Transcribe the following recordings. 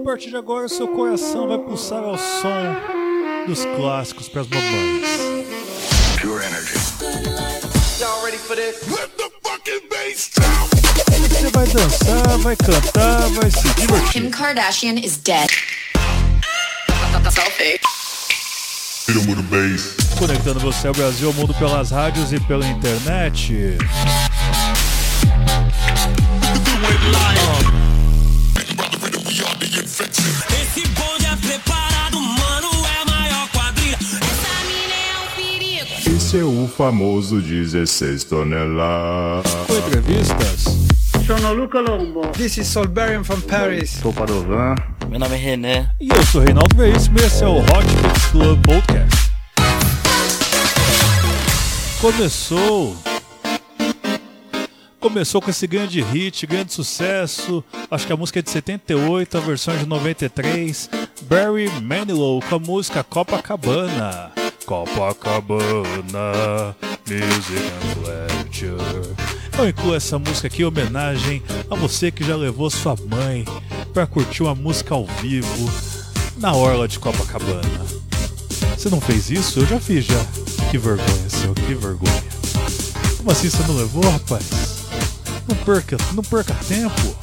partir de agora, seu coração vai pulsar ao som dos clássicos para as mamães. Pure energy. Y'all ready for this? Let the fucking bass Você vai dançar, vai cantar, vai se divertir. Kim Kardashian is dead. Selfie. Conectando você ao Brasil, ao mundo pelas rádios e pela internet. É o famoso 16 toneladas. Entrevistas. Sono Luca Lombo. This is Solberian from Paris. Sou Padovan. Meu nome é René. E eu sou Reinaldo Veríssimo e esse é o Hot Mix Club Podcast. Começou começou com esse grande hit, grande sucesso. Acho que a música é de 78, a versão é de 93. Barry Manilow com a música Copacabana. Copacabana, Music and Pleasure. Eu incluo essa música aqui em homenagem a você que já levou sua mãe para curtir uma música ao vivo na orla de Copacabana. Você não fez isso? Eu já fiz já. Que vergonha, seu, que vergonha. Como assim você não levou, rapaz? Não perca, não perca tempo.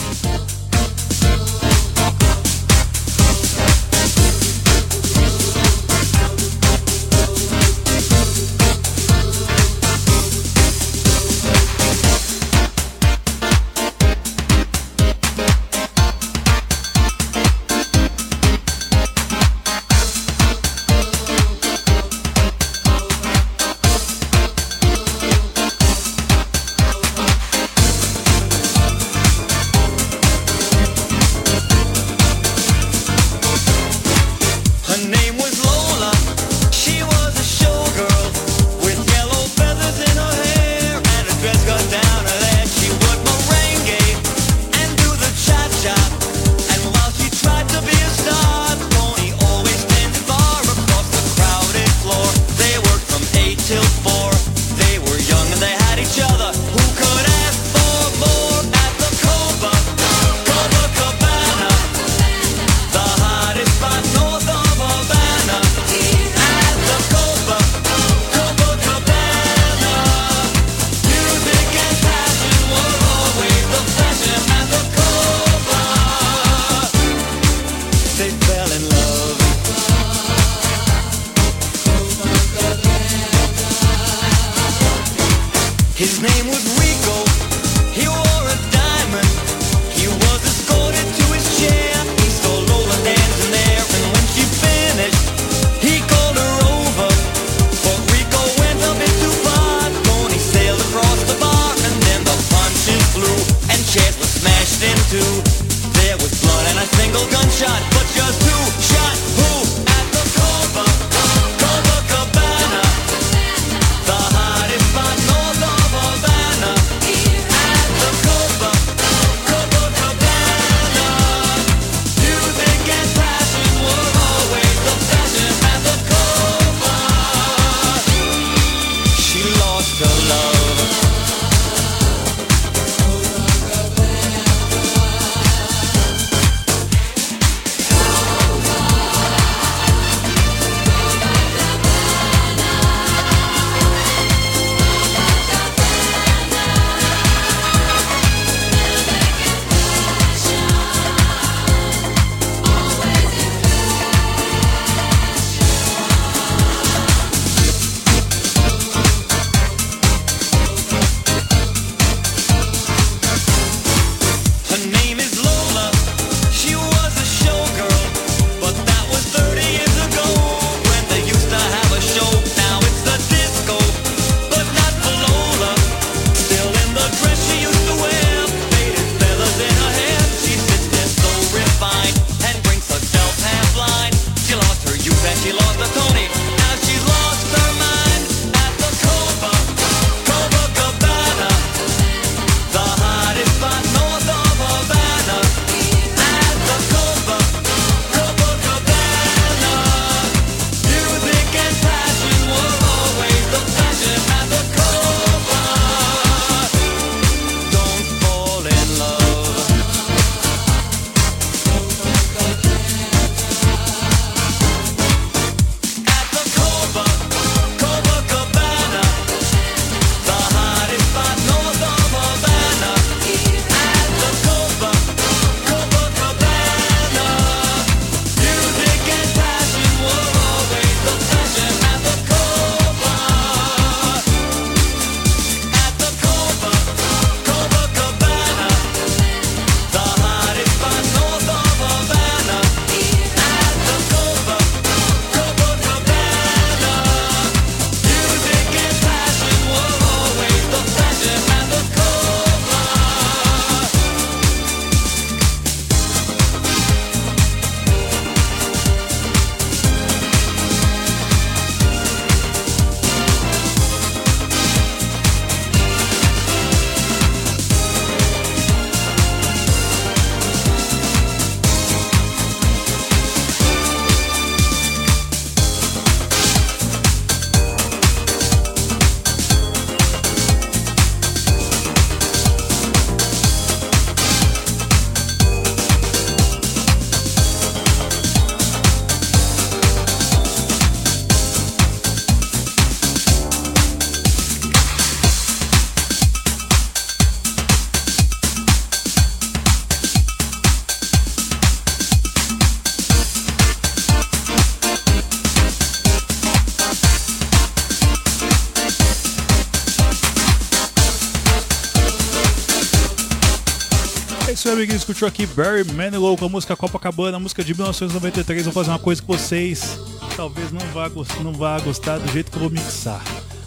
Isso aí, amiguinhos. Escutou aqui Barry Manilow com a música Copacabana, a música de 1993. Vou fazer uma coisa que vocês talvez não vá, não vá gostar do jeito que eu vou mixar.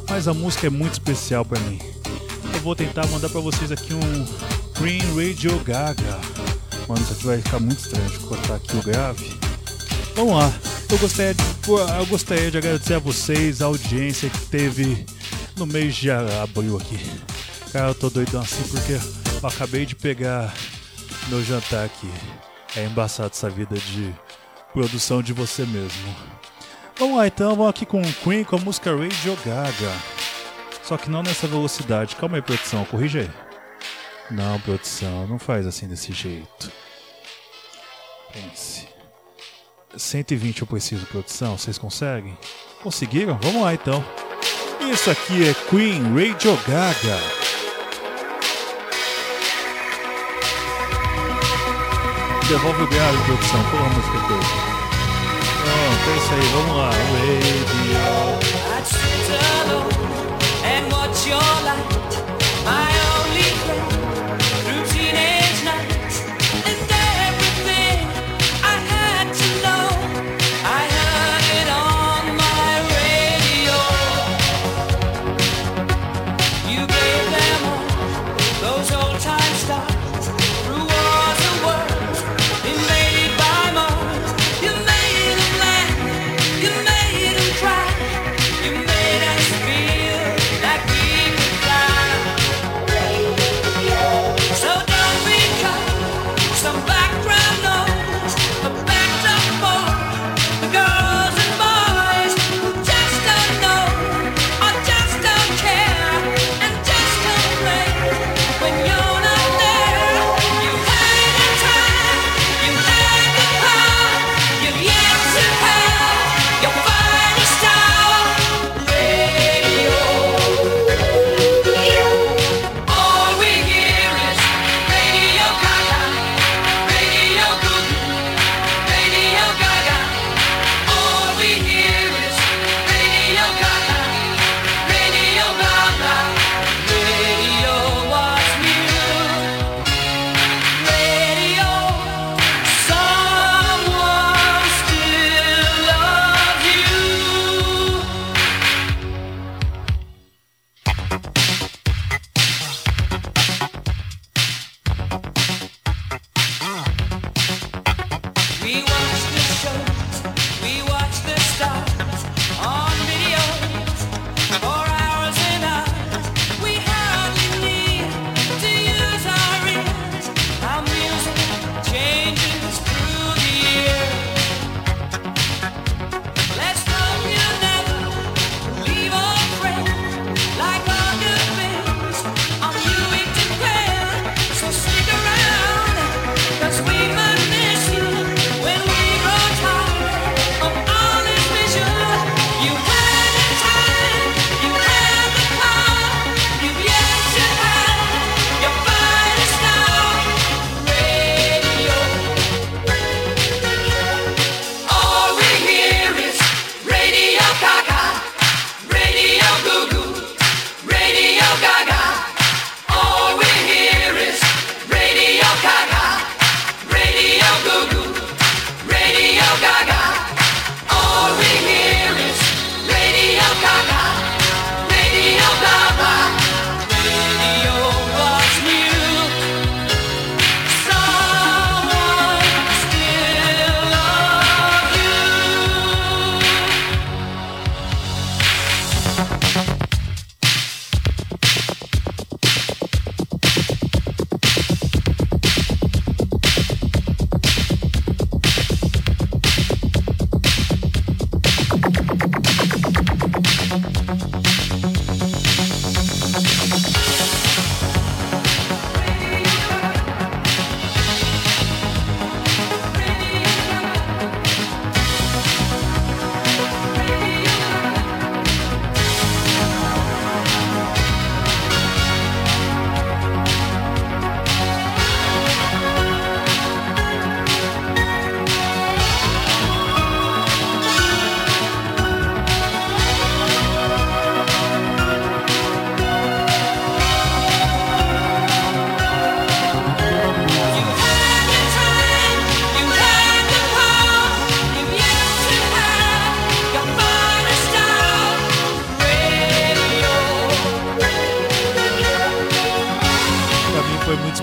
Mas a música é muito especial para mim. Eu vou tentar mandar para vocês aqui um Green Radio Gaga. Mano, isso aqui vai ficar muito estranho de cortar aqui o grave. Vamos lá. Eu gostaria, de, eu gostaria de agradecer a vocês, a audiência que teve no mês de abril aqui. Cara, eu tô doidão assim porque eu acabei de pegar meu jantar aqui. É embaçado essa vida de produção de você mesmo. Vamos lá então, vamos aqui com o Queen com a música Radio Gaga. Só que não nessa velocidade. Calma aí, produção, corrija aí. Não, produção, não faz assim desse jeito. Pense. 120 eu preciso, produção. Vocês conseguem? Conseguiram? Vamos lá então. Isso aqui é Queen Radio Gaga. Devolve o grave, produção. Pô, a música toda. Pronto, é isso aí, vamos lá. Radio.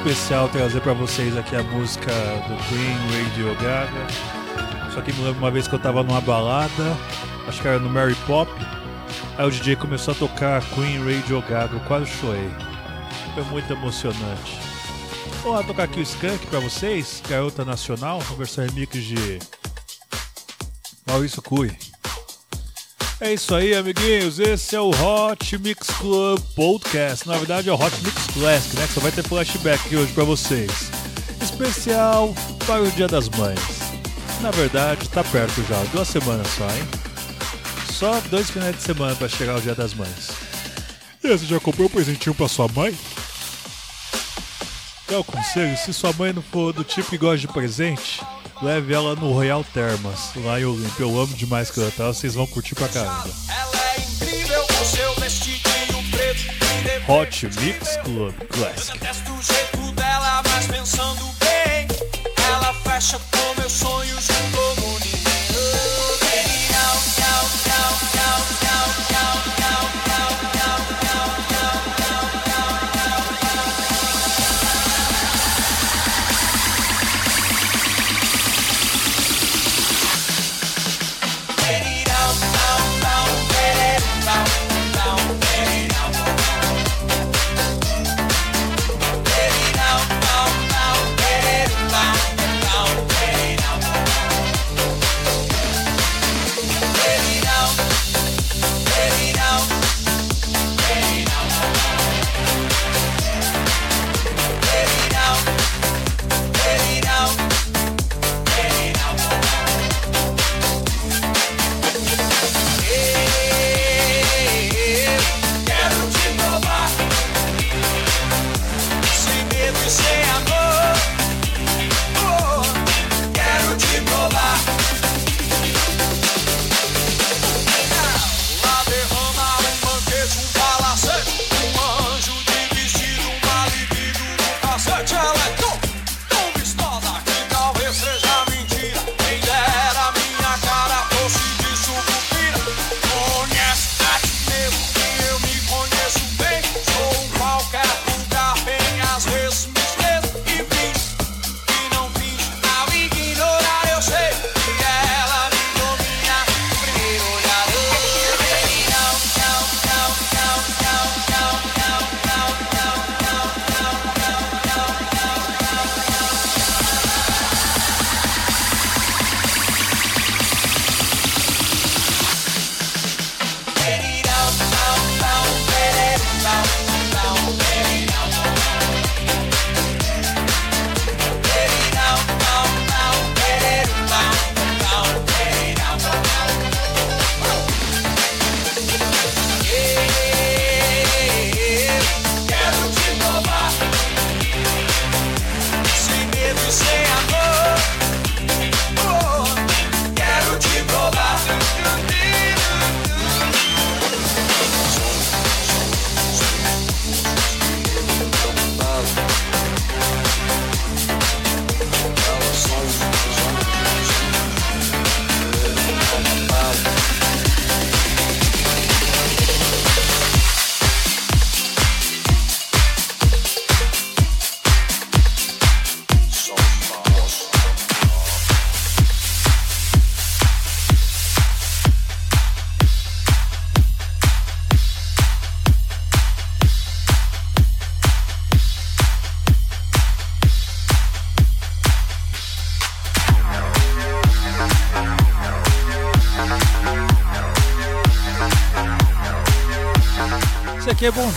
Especial trazer para vocês aqui a música do Queen, Radio Gaga. Só que me lembro uma vez que eu tava numa balada, acho que era no Mary Pop. Aí o DJ começou a tocar Queen, Radio Gaga, eu quase chorei. Foi muito emocionante. Vou tocar aqui o Skunk pra vocês, Garota Nacional, versão remix de Maurício Cui. É isso aí, amiguinhos. Esse é o Hot Mix Club Podcast. Na verdade, é o Hot Mix Classic, né? Que só vai ter flashback aqui hoje pra vocês. Especial para o Dia das Mães. Na verdade, tá perto já. Duas semanas só, hein? Só dois finais de semana para chegar o Dia das Mães. E você já comprou um presentinho pra sua mãe? É o conselho, se sua mãe não for do tipo que gosta de presente, leve ela no Royal Termas, lá em Olímpia. Eu amo demais que tá, vocês vão curtir pra caramba. Ela é incrível com seu vestidinho preto. Hot Mix Club Classic. Detesto o jeito dela, mas pensando bem, ela fecha com meus sonhos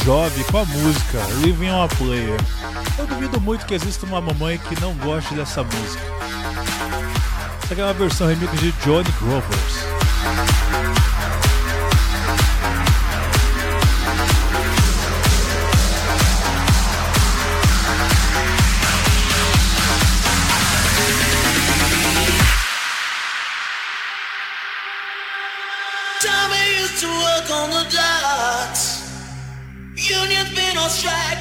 Jovi com a música Living on a Player. Eu duvido muito que exista uma mamãe que não goste dessa música. Essa aqui é uma versão remix de Johnny Grovers. Used to work on the strike.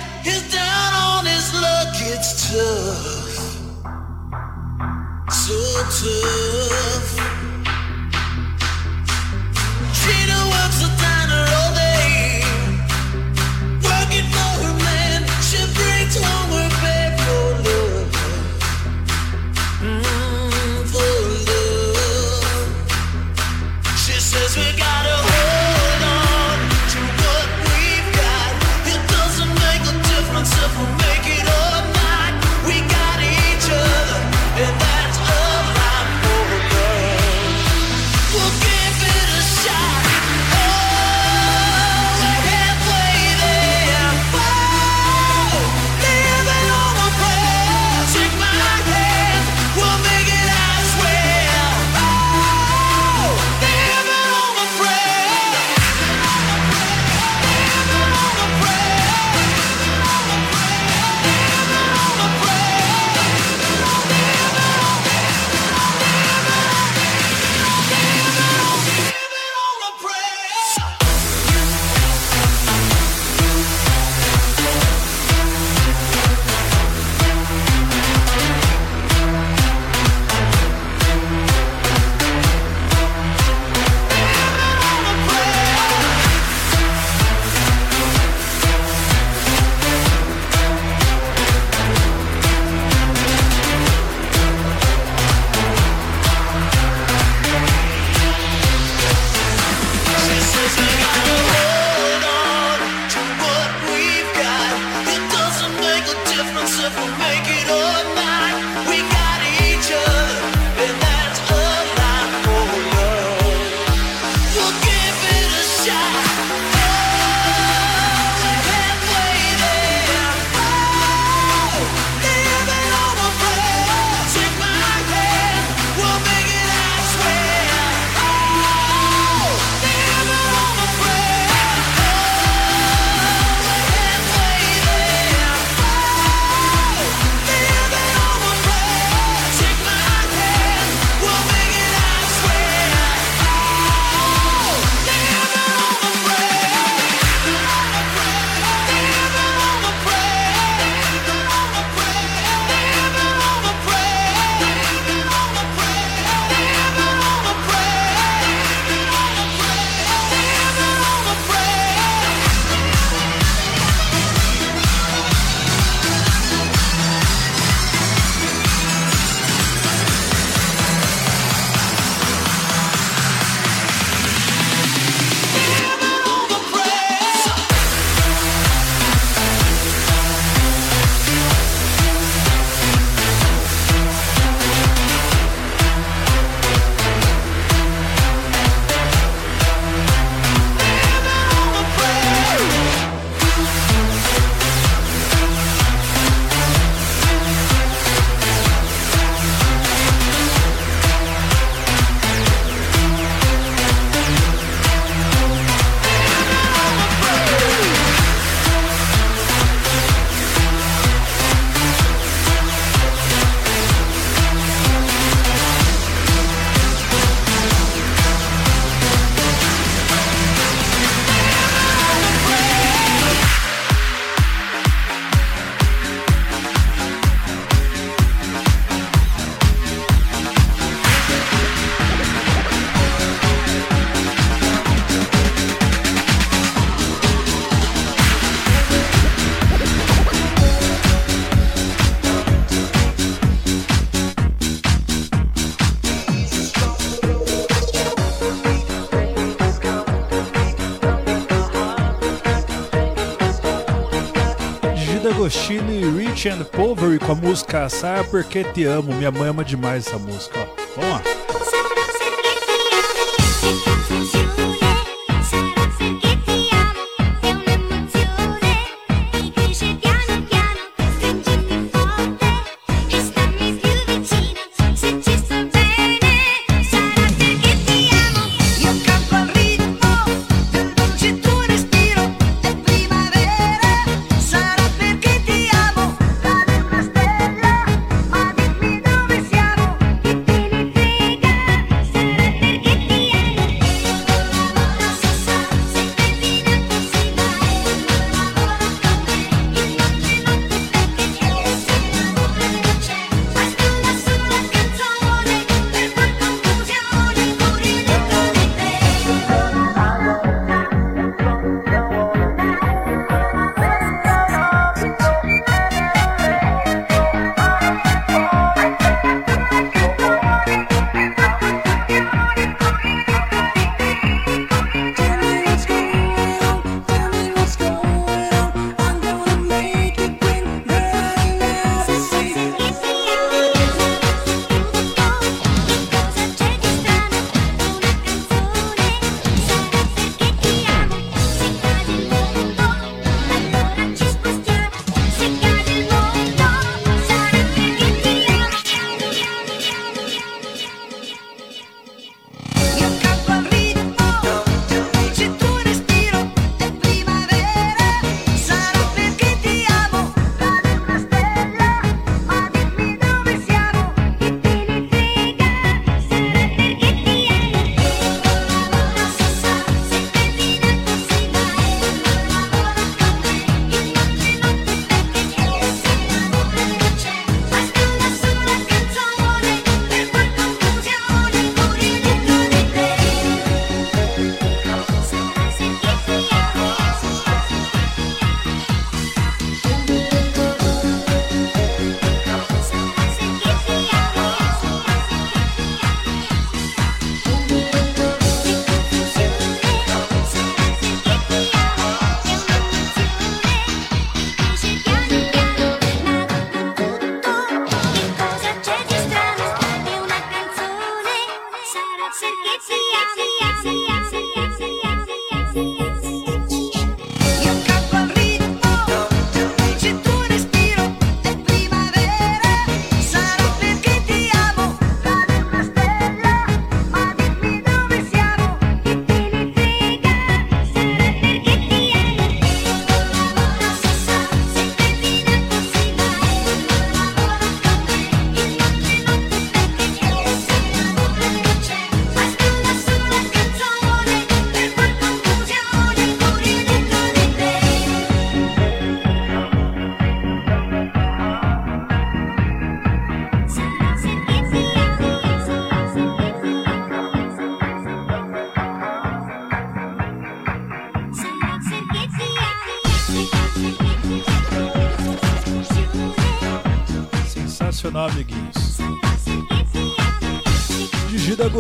Saia Porque Te Amo. Minha mãe ama demais essa música. Ó.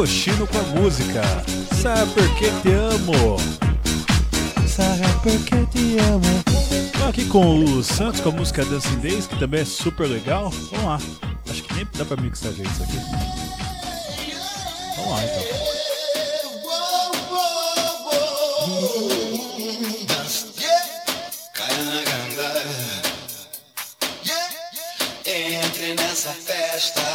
D'Agostino com a música Sabe Por Que Te Amo Sabe Por Que Te Amo aqui com o Santos com a música Dancing Days, que também é super legal. Vamos lá. Acho que nem dá pra mixar gente isso aqui. Vamos lá então. Entre nessa festa.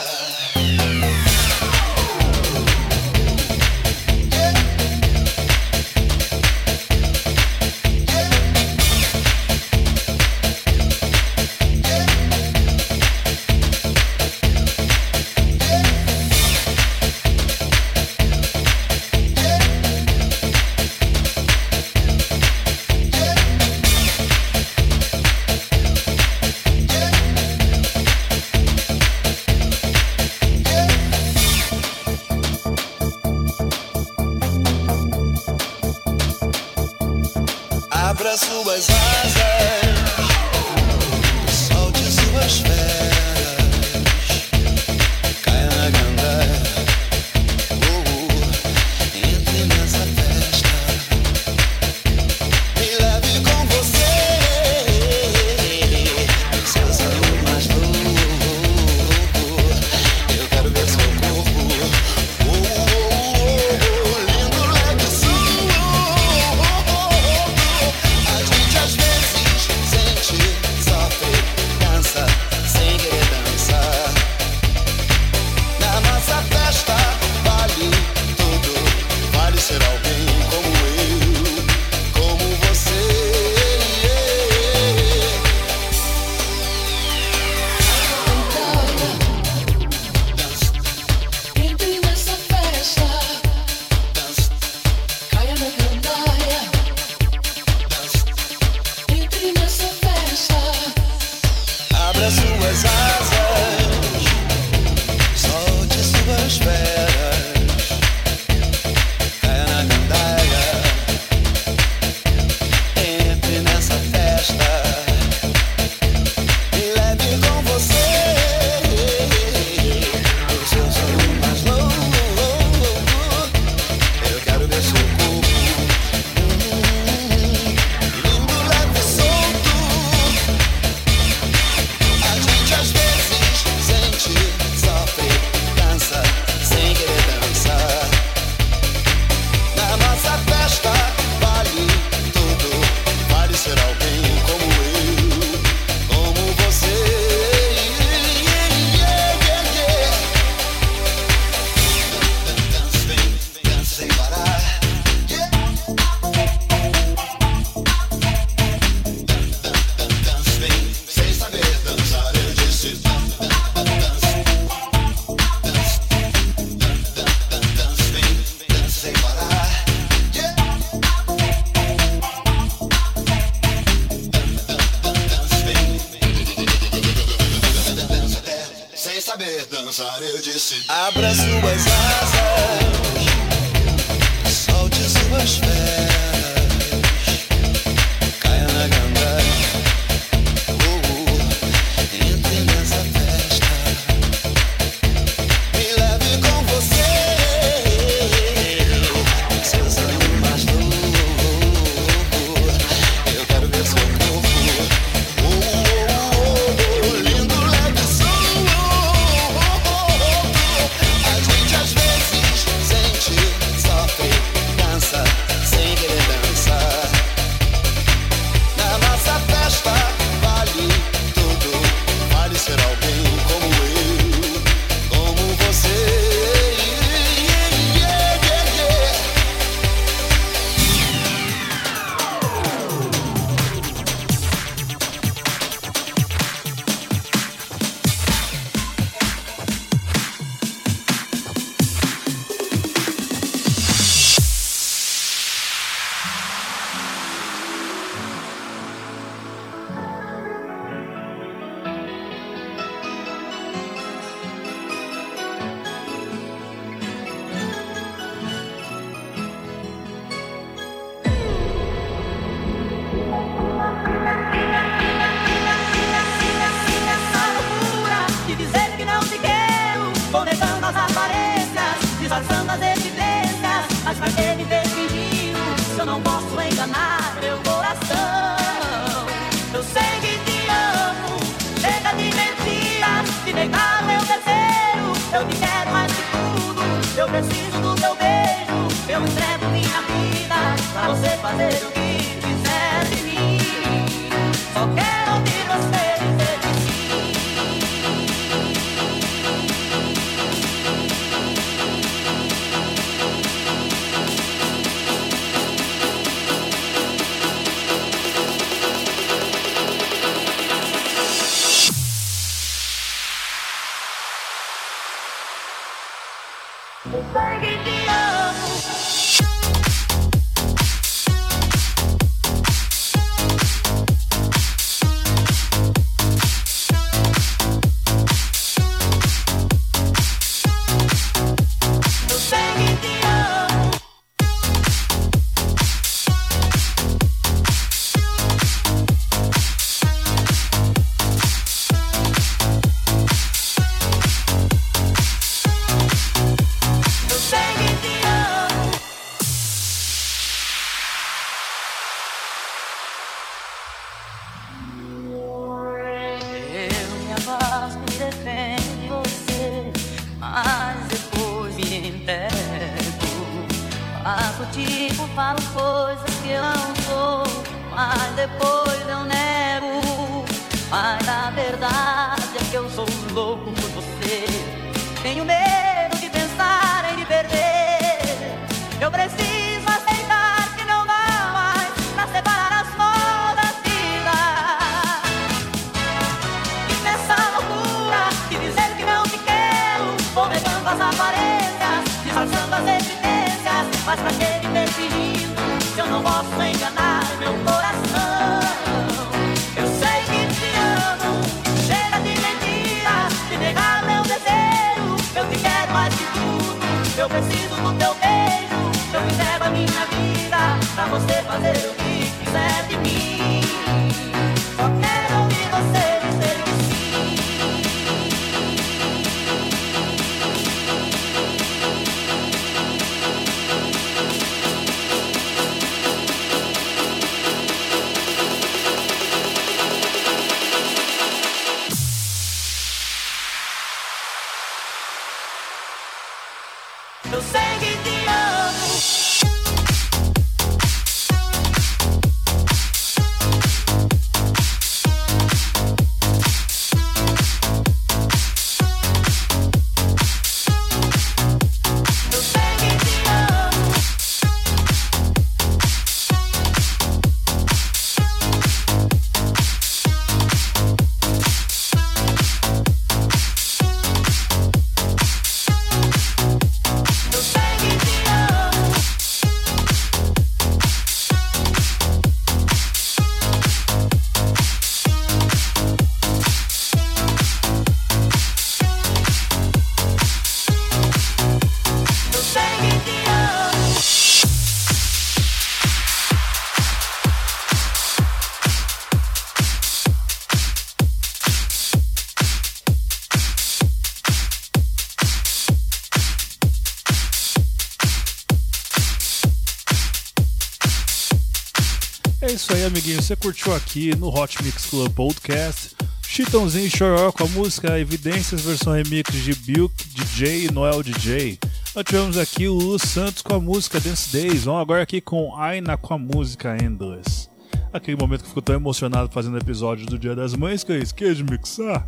Aí, amiguinho. Você curtiu aqui no Hot Mix Club Podcast. Chitãozinho e Choró com a música Evidências, versão remix de Bilk DJ e Noel DJ. Nós tivemos aqui o Lu Santos com a música Dance Days. Vamos agora aqui com Aina com a música Endless. Aquele momento que ficou tão emocionado fazendo episódio do Dia das Mães que eu esqueci de mixar.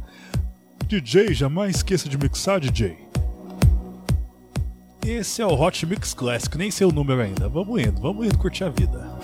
DJ, jamais esqueça de mixar, DJ. Esse é o Hot Mix Classic, nem sei o número ainda. Vamos indo, vamos indo curtir a vida.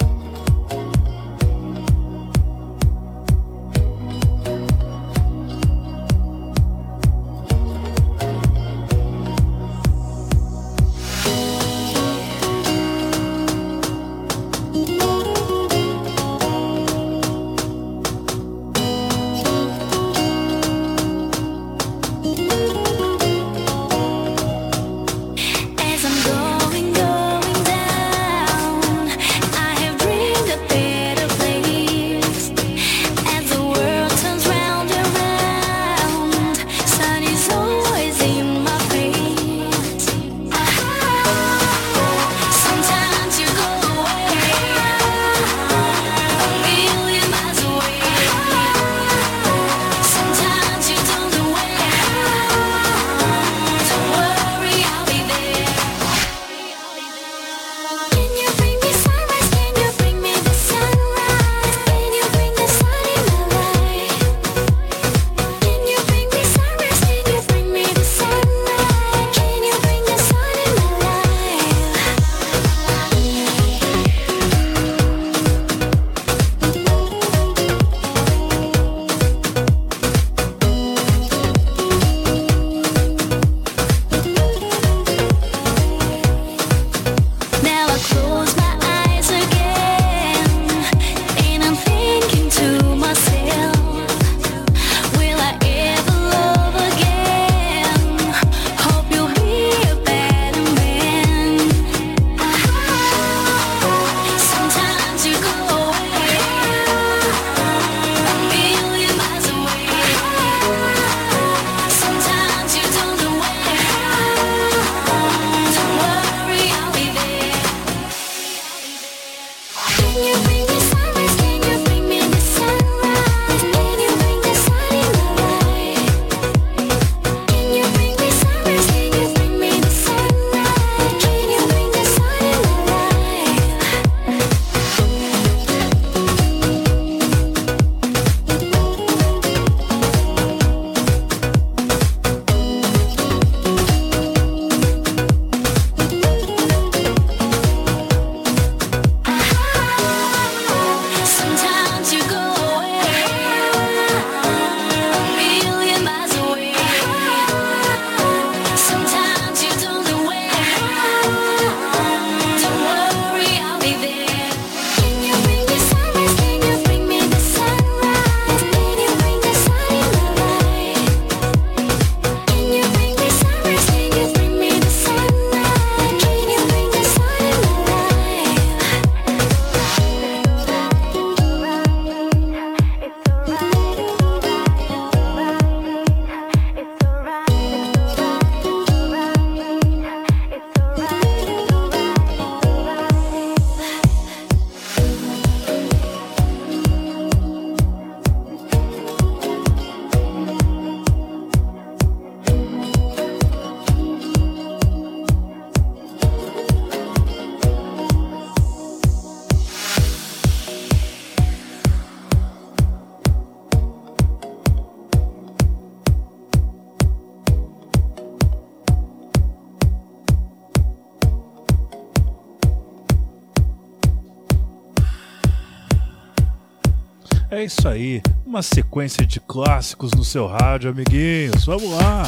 É isso aí, uma sequência de clássicos no seu rádio, amiguinhos. Vamos lá!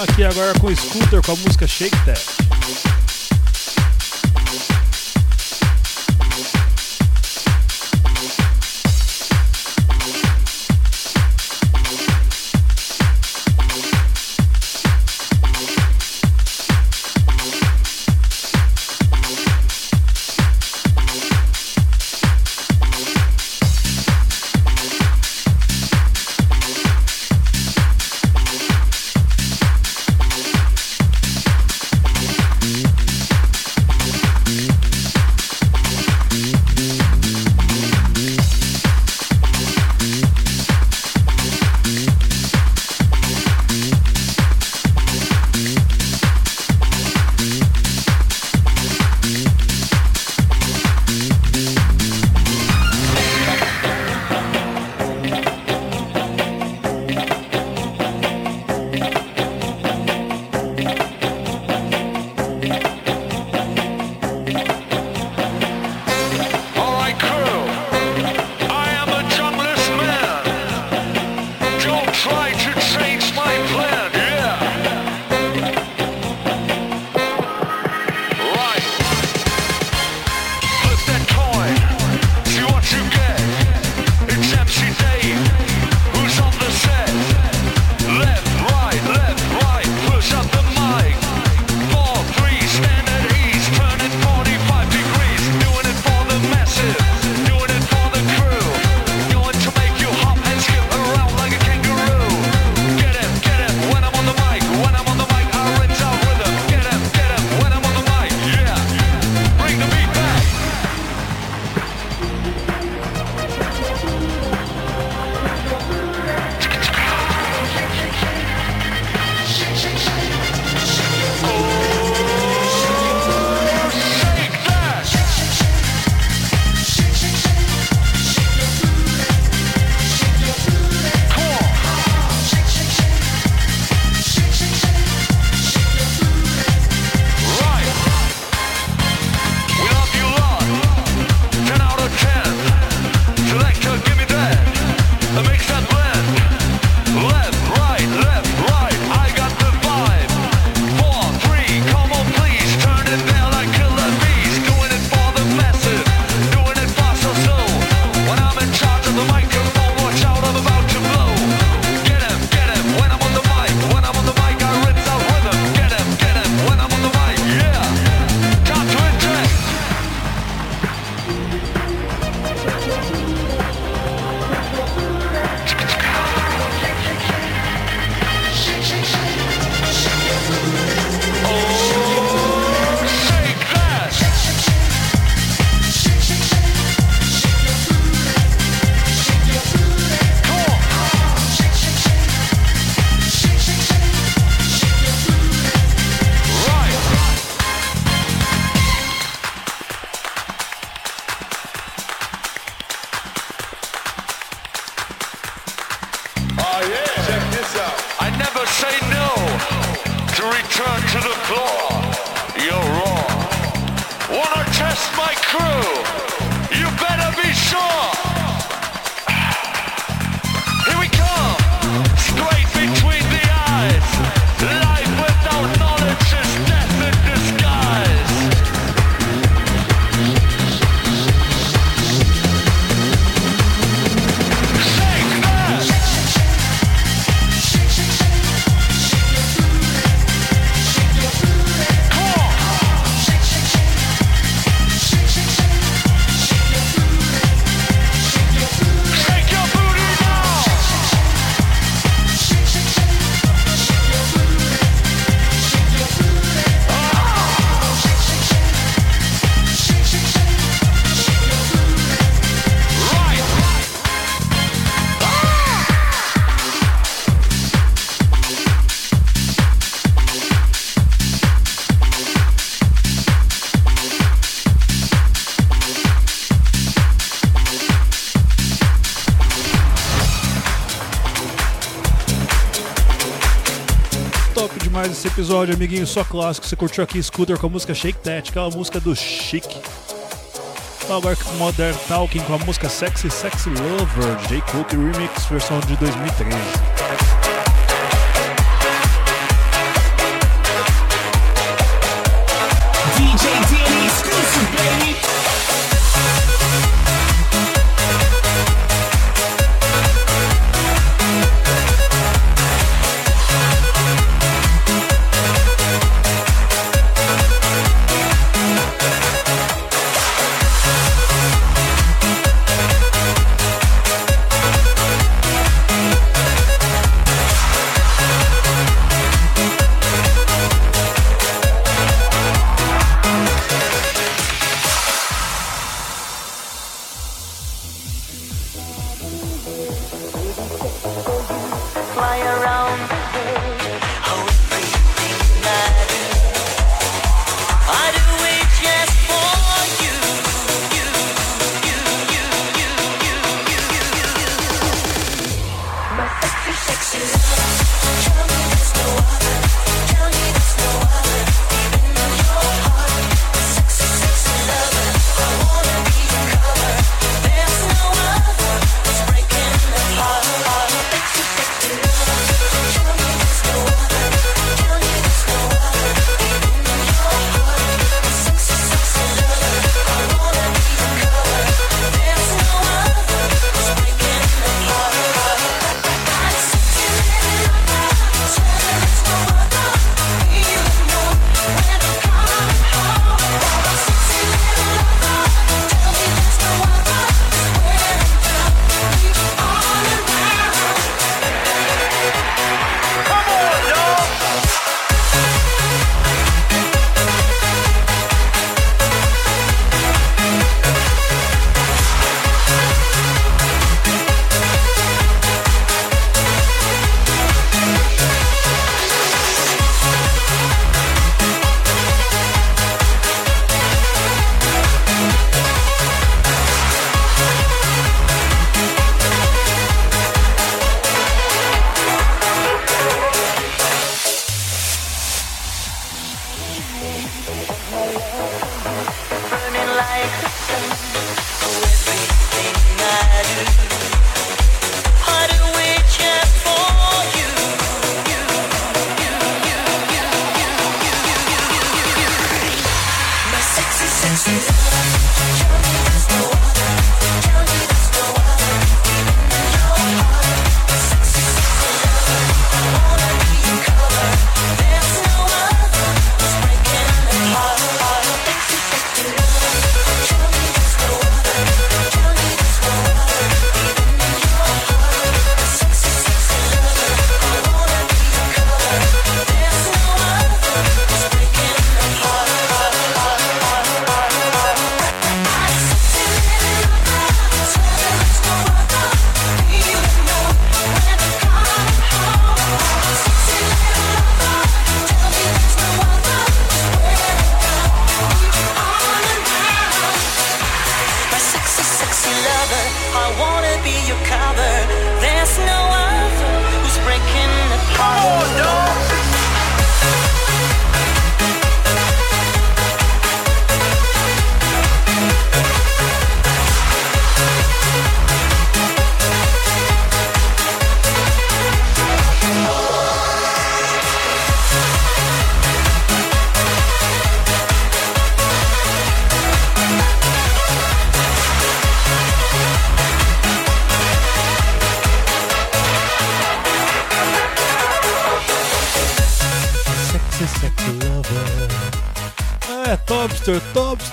Aqui agora com o Scooter com a música Shake That. Esse episódio, amiguinho. Só clássico. Você curtiu aqui Scooter com a música Shake That, aquela música do Chic. Agora com Modern Talking com a música Sexy Sexy Lover, J. Cook Remix, versão de 2013.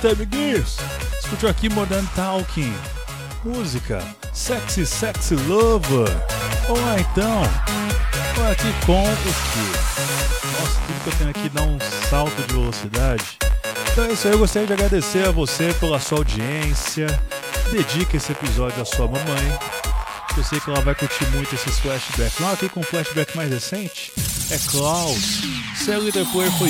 Tops, amiguinhos. Escutou aqui Modern Talking. Música Sexy Sexy Lover. Vamos lá então. Vamos aqui com o quê? Nossa, tudo que eu tenho aqui dá um salto de velocidade. Então é isso aí, eu gostaria de agradecer a você pela sua audiência. Dedique esse episódio à sua mamãe. Eu sei que ela vai curtir muito esses flashbacks. Não, aqui com um flashback mais recente é Klaus. Say a little prayer for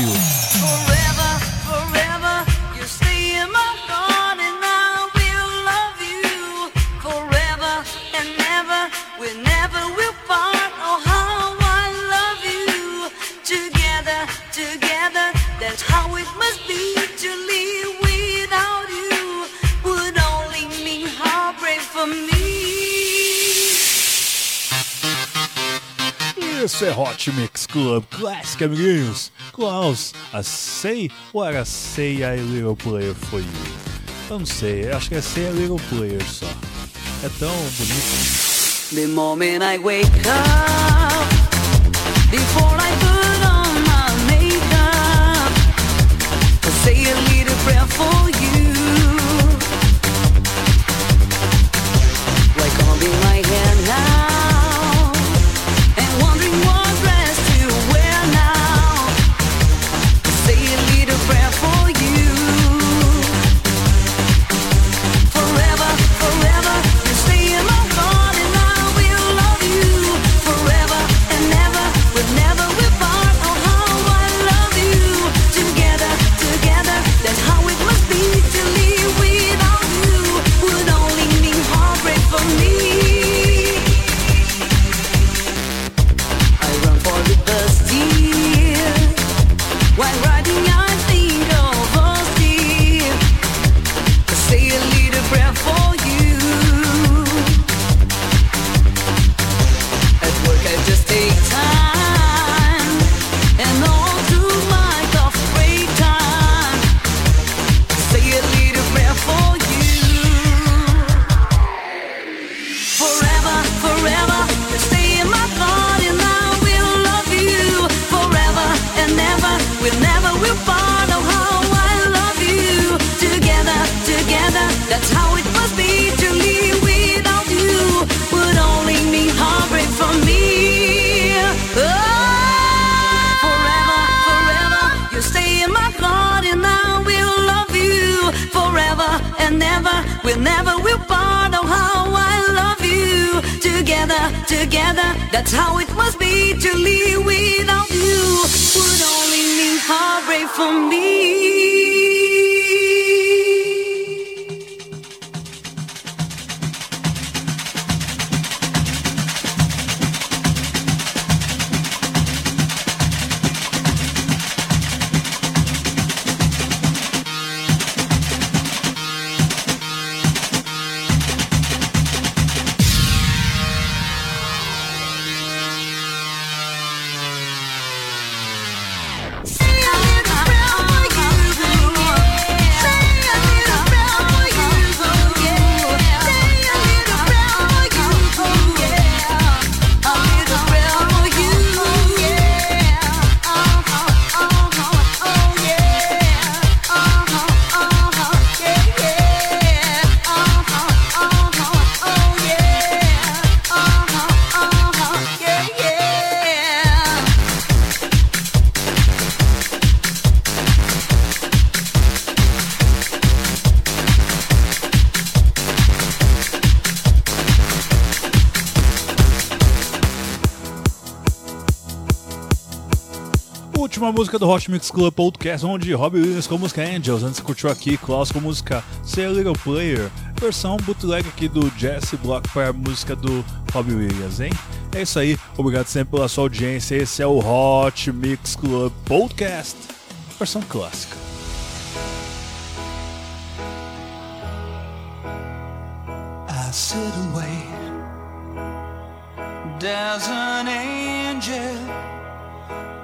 Isso é Hot Mix Club Classic, amiguinhos. Klaus, a Say ou era Say a Little Player for You? Eu não sei, acho que é Say a Little Player só. É tão bonito. The moment I wake up, before I Together, together, that's how it must be. To live without you would only mean heartbreak for me. Música do Hot Mix Club Podcast, onde Robbie Williams com a música Angels. Antes curtiu aqui Klaus com a música Say a Little Player, versão bootleg aqui do Jesse Block para a música do Robbie Williams, hein? É isso aí, obrigado sempre pela sua audiência. Esse é o Hot Mix Club Podcast, versão clássica. I sit. Does an angel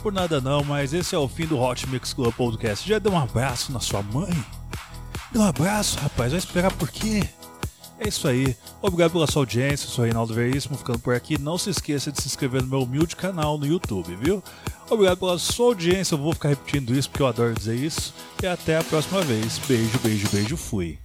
por nada não, mas esse é o fim do Hot Mix Club Podcast. Já deu um abraço na sua mãe? Deu um abraço, rapaz. Vai esperar por quê? É isso aí. Obrigado pela sua audiência. Eu sou Reinaldo Veríssimo, ficando por aqui. Não se esqueça de se inscrever no meu humilde canal no YouTube, viu? Obrigado pela sua audiência. Eu vou ficar repetindo isso porque eu adoro dizer isso. E até a próxima vez. Beijo, beijo, beijo. Fui.